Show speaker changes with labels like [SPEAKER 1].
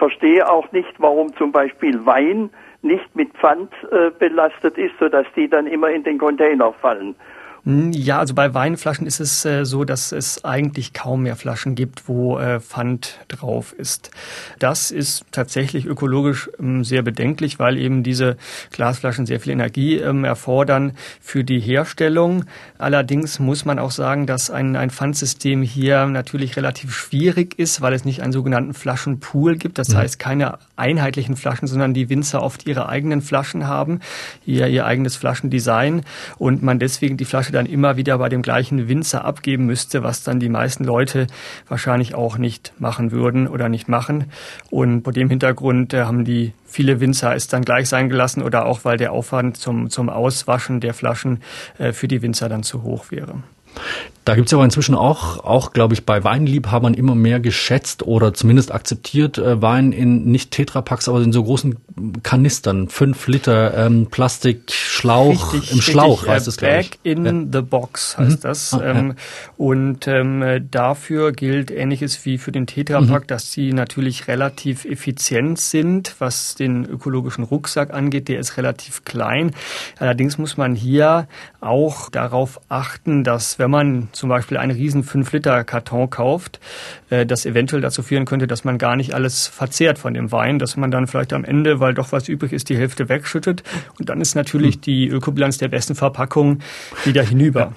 [SPEAKER 1] verstehe auch nicht, warum zum Beispiel Wein nicht mit Pfand äh, belastet ist, sodass die dann immer in den Container fallen.
[SPEAKER 2] Hm, ja, also bei Weinflaschen ist es äh, so, dass es eigentlich kaum mehr Flaschen gibt, wo äh, Pfand drauf ist. Das ist tatsächlich ökologisch ähm, sehr bedenklich, weil eben diese Glasflaschen sehr viel Energie ähm, erfordern für die Herstellung. Allerdings muss man auch sagen, dass ein, ein Pfandsystem hier natürlich relativ schwierig ist, weil es nicht einen sogenannten Flaschenpool gibt. Das mhm. heißt keine einheitlichen Flaschen, sondern die Winzer oft ihre eigenen Flaschen haben, ihr, ihr eigenes Flaschendesign und man deswegen die Flasche dann immer wieder bei dem gleichen Winzer abgeben müsste, was dann die meisten Leute wahrscheinlich auch nicht machen würden oder nicht machen. Und vor dem Hintergrund äh, haben die viele Winzer es dann gleich sein gelassen oder auch weil der Aufwand zum, zum Auswaschen der Flaschen äh, für die Winzer dann zu hoch wäre.
[SPEAKER 3] Da gibt es aber inzwischen auch, auch glaube ich, bei Weinliebhabern immer mehr geschätzt oder zumindest akzeptiert äh, Wein in nicht Tetrapacks, aber in so großen Kanistern, fünf Liter ähm, Plastikschlauch richtig, im Schlauch
[SPEAKER 2] richtig, heißt es glaube ich. Back in ja. the box heißt mhm. das. Ah, ähm, ja. Und ähm, dafür gilt Ähnliches wie für den Tetrapack, mhm. dass sie natürlich relativ effizient sind, was den ökologischen Rucksack angeht. Der ist relativ klein. Allerdings muss man hier auch darauf achten, dass wenn man zum Beispiel einen riesen 5-Liter-Karton kauft, äh, das eventuell dazu führen könnte, dass man gar nicht alles verzehrt von dem Wein, dass man dann vielleicht am Ende, weil doch was übrig ist, die Hälfte wegschüttet. Und dann ist natürlich hm. die Ökobilanz der besten Verpackung wieder hinüber.